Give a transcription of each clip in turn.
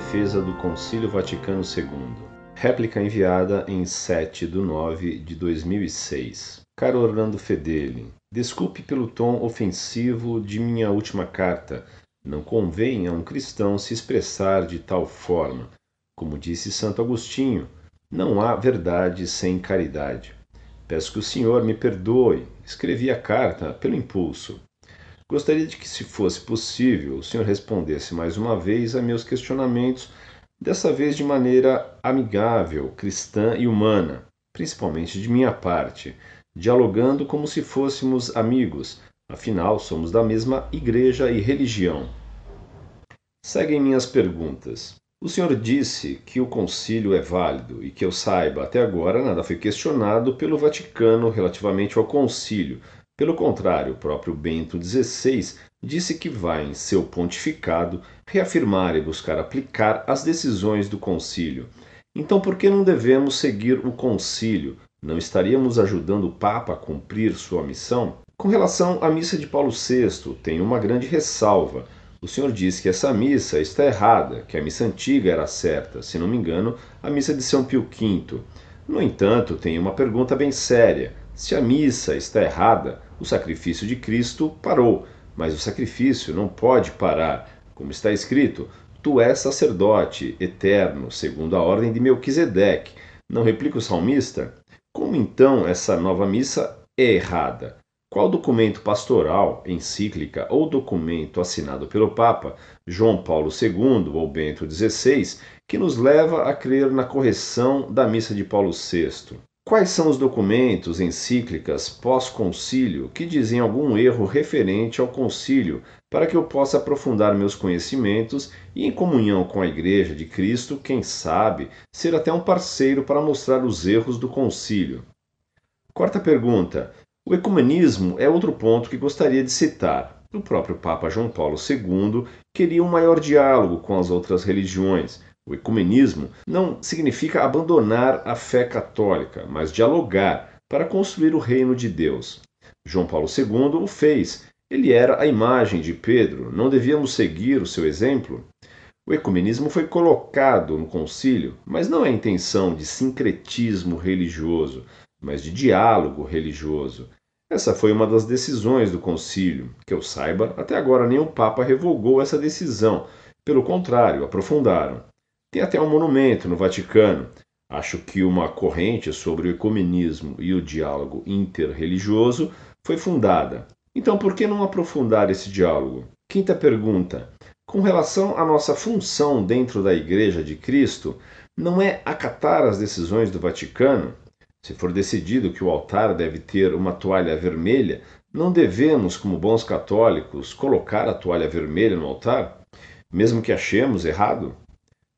defesa do Concílio Vaticano II. Réplica enviada em 7 de 9 de 2006. Caro Orlando Fedeli, desculpe pelo tom ofensivo de minha última carta. Não convém a um cristão se expressar de tal forma. Como disse Santo Agostinho, não há verdade sem caridade. Peço que o senhor me perdoe. Escrevi a carta pelo impulso. Gostaria de que, se fosse possível, o senhor respondesse mais uma vez a meus questionamentos, dessa vez de maneira amigável, cristã e humana, principalmente de minha parte, dialogando como se fôssemos amigos, afinal somos da mesma igreja e religião. Seguem minhas perguntas. O senhor disse que o concílio é válido e que eu saiba, até agora nada foi questionado pelo Vaticano relativamente ao concílio, pelo contrário, o próprio Bento XVI disse que vai, em seu pontificado, reafirmar e buscar aplicar as decisões do concílio. Então, por que não devemos seguir o concílio? Não estaríamos ajudando o Papa a cumprir sua missão? Com relação à missa de Paulo VI, tem uma grande ressalva. O senhor diz que essa missa está errada, que a missa antiga era certa, se não me engano, a missa de São Pio V. No entanto, tem uma pergunta bem séria. Se a missa está errada, o sacrifício de Cristo parou, mas o sacrifício não pode parar. Como está escrito, tu és sacerdote eterno, segundo a ordem de Melquisedeque. Não replica o salmista? Como então essa nova missa é errada? Qual documento pastoral, encíclica ou documento assinado pelo Papa João Paulo II ou Bento XVI que nos leva a crer na correção da missa de Paulo VI? Quais são os documentos, encíclicas, pós-concílio que dizem algum erro referente ao concílio, para que eu possa aprofundar meus conhecimentos e, em comunhão com a Igreja de Cristo, quem sabe, ser até um parceiro para mostrar os erros do concílio? Quarta pergunta. O ecumenismo é outro ponto que gostaria de citar. O próprio Papa João Paulo II queria um maior diálogo com as outras religiões o ecumenismo não significa abandonar a fé católica, mas dialogar para construir o reino de Deus. João Paulo II o fez. Ele era a imagem de Pedro. Não devíamos seguir o seu exemplo? O ecumenismo foi colocado no concílio, mas não é intenção de sincretismo religioso, mas de diálogo religioso. Essa foi uma das decisões do concílio. Que eu saiba, até agora nenhum papa revogou essa decisão. Pelo contrário, aprofundaram. Tem até um monumento no Vaticano. Acho que uma corrente sobre o ecumenismo e o diálogo interreligioso foi fundada. Então, por que não aprofundar esse diálogo? Quinta pergunta. Com relação à nossa função dentro da Igreja de Cristo, não é acatar as decisões do Vaticano? Se for decidido que o altar deve ter uma toalha vermelha, não devemos, como bons católicos, colocar a toalha vermelha no altar, mesmo que achemos errado?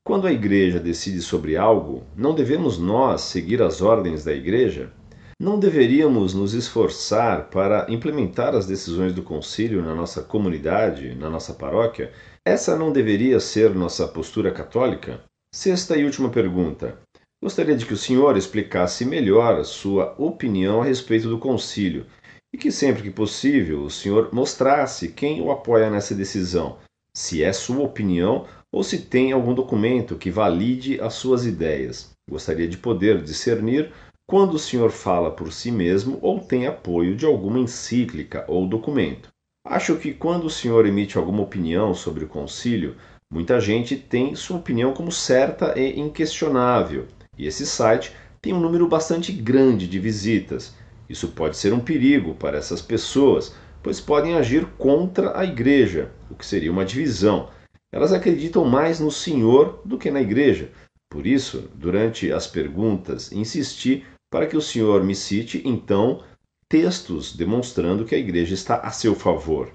Quando a igreja decide sobre algo, não devemos nós seguir as ordens da igreja? Não deveríamos nos esforçar para implementar as decisões do concílio na nossa comunidade, na nossa paróquia? Essa não deveria ser nossa postura católica? Sexta e última pergunta. Gostaria de que o senhor explicasse melhor a sua opinião a respeito do concílio e que sempre que possível o senhor mostrasse quem o apoia nessa decisão, se é sua opinião ou se tem algum documento que valide as suas ideias. Gostaria de poder discernir quando o senhor fala por si mesmo ou tem apoio de alguma encíclica ou documento. Acho que quando o senhor emite alguma opinião sobre o concílio, muita gente tem sua opinião como certa e inquestionável, e esse site tem um número bastante grande de visitas. Isso pode ser um perigo para essas pessoas, pois podem agir contra a igreja, o que seria uma divisão elas acreditam mais no Senhor do que na igreja. Por isso, durante as perguntas, insisti para que o Senhor me cite, então, textos demonstrando que a igreja está a seu favor.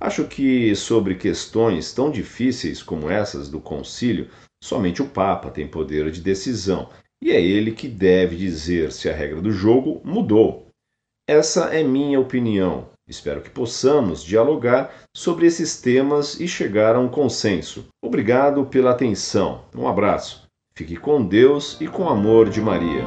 Acho que sobre questões tão difíceis como essas do concílio, somente o Papa tem poder de decisão e é ele que deve dizer se a regra do jogo mudou. Essa é minha opinião. Espero que possamos dialogar sobre esses temas e chegar a um consenso. Obrigado pela atenção. Um abraço. Fique com Deus e com o amor de Maria.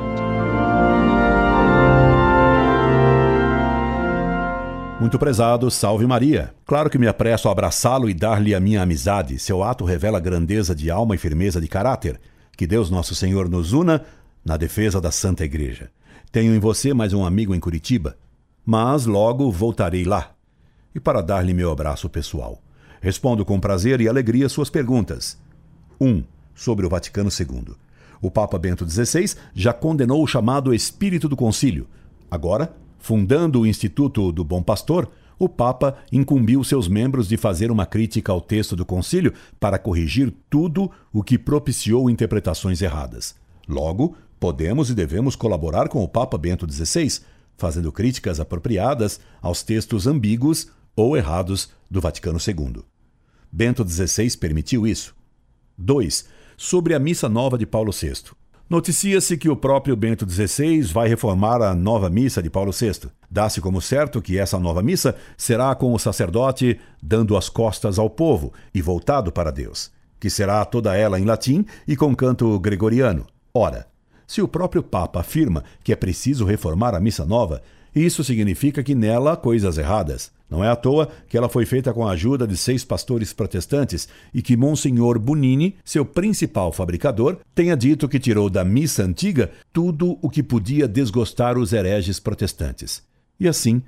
Muito prezado, salve Maria. Claro que me apresso a abraçá-lo e dar-lhe a minha amizade. Seu ato revela grandeza de alma e firmeza de caráter. Que Deus Nosso Senhor nos una na defesa da Santa Igreja. Tenho em você mais um amigo em Curitiba, mas logo voltarei lá. E para dar-lhe meu abraço pessoal. Respondo com prazer e alegria suas perguntas. 1. Um, sobre o Vaticano II. O Papa Bento XVI já condenou o chamado Espírito do Concílio. Agora, Fundando o Instituto do Bom Pastor, o Papa incumbiu seus membros de fazer uma crítica ao texto do concílio para corrigir tudo o que propiciou interpretações erradas. Logo, podemos e devemos colaborar com o Papa Bento XVI, fazendo críticas apropriadas aos textos ambíguos ou errados do Vaticano II. Bento XVI permitiu isso. 2. Sobre a Missa Nova de Paulo VI. Noticia-se que o próprio Bento XVI vai reformar a nova missa de Paulo VI. Dá-se como certo que essa nova missa será com o sacerdote dando as costas ao povo e voltado para Deus, que será toda ela em latim e com canto gregoriano. Ora, se o próprio Papa afirma que é preciso reformar a missa nova, isso significa que nela há coisas erradas. Não é à toa que ela foi feita com a ajuda de seis pastores protestantes e que Monsenhor Bunini, seu principal fabricador, tenha dito que tirou da missa antiga tudo o que podia desgostar os hereges protestantes. E assim,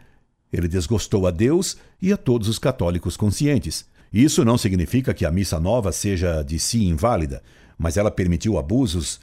ele desgostou a Deus e a todos os católicos conscientes. Isso não significa que a missa nova seja de si inválida, mas ela permitiu abusos,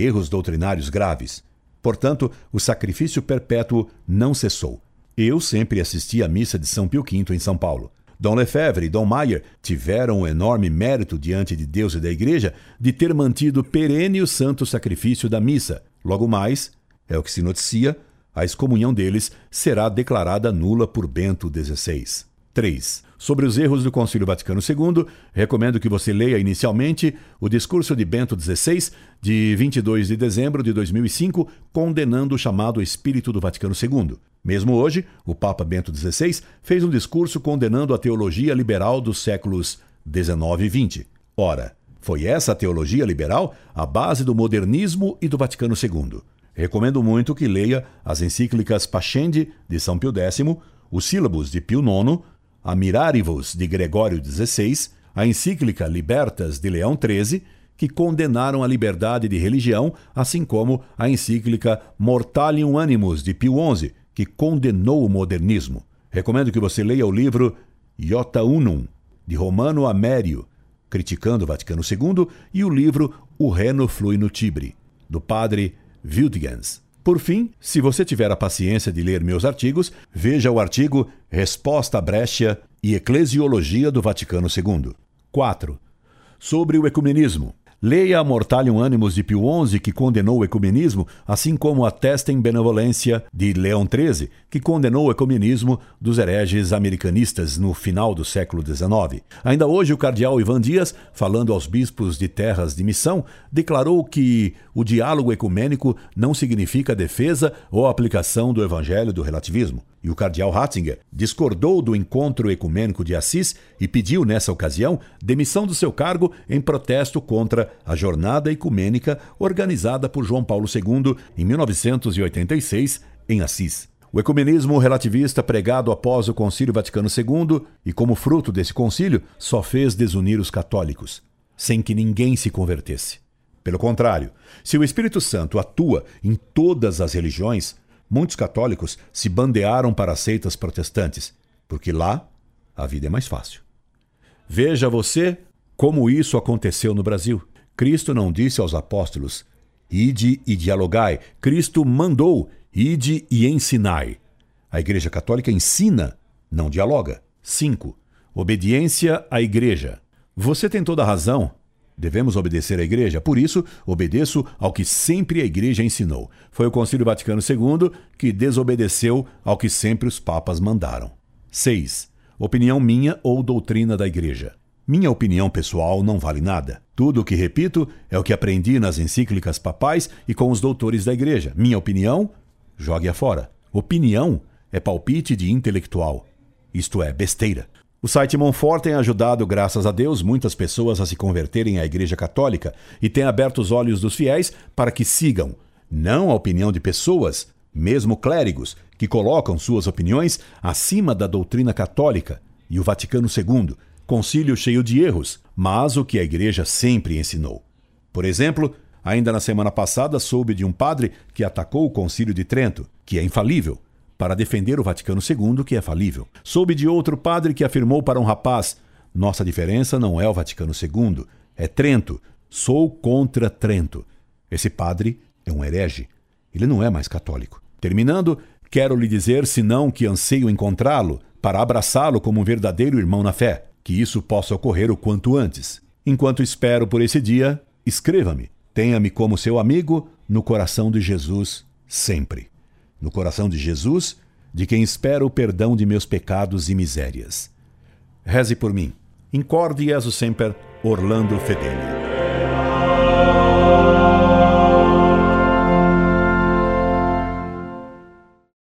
erros doutrinários graves. Portanto, o sacrifício perpétuo não cessou. Eu sempre assisti à missa de São Pio V em São Paulo. Dom Lefebvre e Dom Maier tiveram o enorme mérito diante de Deus e da Igreja de ter mantido perene o santo sacrifício da missa. Logo mais, é o que se noticia, a excomunhão deles será declarada nula por Bento XVI. 3. Sobre os erros do Concílio Vaticano II, recomendo que você leia inicialmente o discurso de Bento XVI, de 22 de dezembro de 2005, condenando o chamado Espírito do Vaticano II. Mesmo hoje, o Papa Bento XVI fez um discurso condenando a teologia liberal dos séculos XIX e XX. Ora, foi essa teologia liberal a base do modernismo e do Vaticano II. Recomendo muito que leia as encíclicas Pascendi, de São Pio X, os Sílabos de Pio IX, a Mirarivos, de Gregório XVI, a encíclica Libertas, de Leão XIII, que condenaram a liberdade de religião, assim como a encíclica Mortalium Animus, de Pio XI, que condenou o modernismo. Recomendo que você leia o livro Iota Unum, de Romano Amério, criticando o Vaticano II, e o livro O Reno Flui no Tibre, do padre Wildgens. Por fim, se você tiver a paciência de ler meus artigos, veja o artigo Resposta à Brescia e Eclesiologia do Vaticano II. 4. Sobre o ecumenismo. Leia a Mortalium Animus de Pio XI, que condenou o ecumenismo, assim como a Testem Benevolência de Leão XIII, que condenou o ecumenismo dos hereges americanistas no final do século XIX. Ainda hoje, o cardeal Ivan Dias, falando aos bispos de terras de missão, declarou que o diálogo ecumênico não significa defesa ou aplicação do evangelho do relativismo. E o cardeal Ratzinger discordou do encontro ecumênico de Assis e pediu, nessa ocasião, demissão do seu cargo em protesto contra a jornada ecumênica organizada por João Paulo II em 1986 em Assis. O ecumenismo relativista pregado após o Concílio Vaticano II e como fruto desse concílio só fez desunir os católicos, sem que ninguém se convertesse. Pelo contrário, se o Espírito Santo atua em todas as religiões, muitos católicos se bandearam para as seitas protestantes, porque lá a vida é mais fácil. Veja você como isso aconteceu no Brasil. Cristo não disse aos apóstolos: Ide e dialogai. Cristo mandou: Ide e ensinai. A Igreja Católica ensina, não dialoga. 5. Obediência à Igreja. Você tem toda a razão Devemos obedecer à Igreja, por isso, obedeço ao que sempre a Igreja ensinou. Foi o Concílio Vaticano II que desobedeceu ao que sempre os papas mandaram. 6. Opinião minha ou doutrina da Igreja. Minha opinião pessoal não vale nada. Tudo o que repito é o que aprendi nas encíclicas papais e com os doutores da Igreja. Minha opinião, jogue-a fora. Opinião é palpite de intelectual. Isto é, besteira. O site Monfort tem ajudado, graças a Deus, muitas pessoas a se converterem à Igreja Católica e tem aberto os olhos dos fiéis para que sigam, não a opinião de pessoas, mesmo clérigos que colocam suas opiniões acima da doutrina católica, e o Vaticano II, concílio cheio de erros, mas o que a Igreja sempre ensinou. Por exemplo, ainda na semana passada soube de um padre que atacou o Concílio de Trento, que é infalível, para defender o Vaticano II, que é falível. Soube de outro padre que afirmou para um rapaz: Nossa diferença não é o Vaticano II, é Trento. Sou contra Trento. Esse padre é um herege. Ele não é mais católico. Terminando, quero lhe dizer, senão que anseio encontrá-lo, para abraçá-lo como um verdadeiro irmão na fé, que isso possa ocorrer o quanto antes. Enquanto espero por esse dia, escreva-me. Tenha-me como seu amigo no coração de Jesus sempre. No coração de Jesus, de quem espero o perdão de meus pecados e misérias. Reze por mim. Incorde Jesus Semper, Orlando Fedeli.